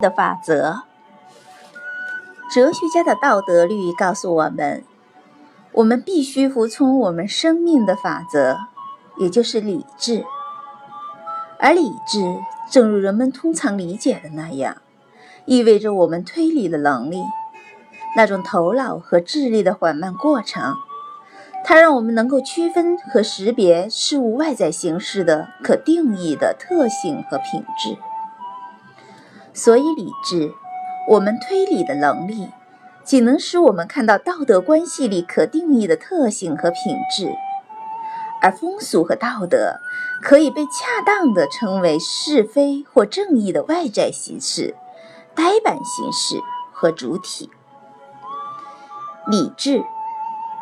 的法则。哲学家的道德律告诉我们，我们必须服从我们生命的法则，也就是理智。而理智，正如人们通常理解的那样，意味着我们推理的能力，那种头脑和智力的缓慢过程。它让我们能够区分和识别事物外在形式的可定义的特性和品质。所以，理智，我们推理的能力，仅能使我们看到道德关系里可定义的特性和品质，而风俗和道德可以被恰当地称为是非或正义的外在形式、呆板形式和主体。理智，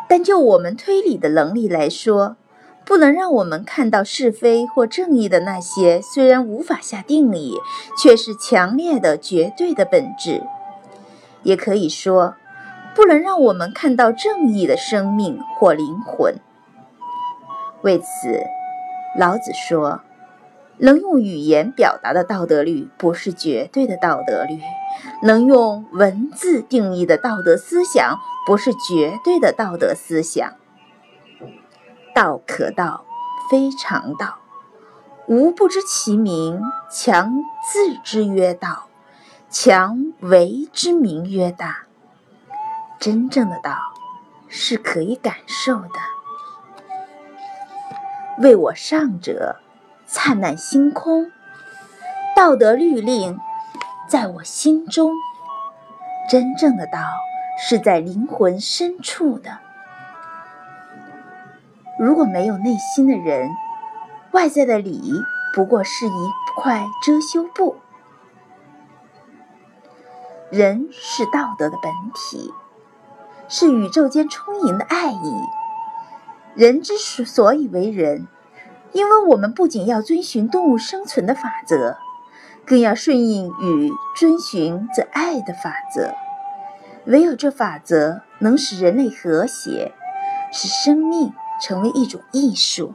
但就我们推理的能力来说。不能让我们看到是非或正义的那些，虽然无法下定义，却是强烈的、绝对的本质。也可以说，不能让我们看到正义的生命或灵魂。为此，老子说：“能用语言表达的道德律，不是绝对的道德律；能用文字定义的道德思想，不是绝对的道德思想。”道可道，非常道；吾不知其名，强自之曰道，强为之名曰大。真正的道是可以感受的。为我上者，灿烂星空；道德律令在我心中。真正的道是在灵魂深处的。如果没有内心的人，外在的理不过是一块遮羞布。人是道德的本体，是宇宙间充盈的爱意。人之所以为人，因为我们不仅要遵循动物生存的法则，更要顺应与遵循这爱的法则。唯有这法则能使人类和谐，使生命。成为一种艺术。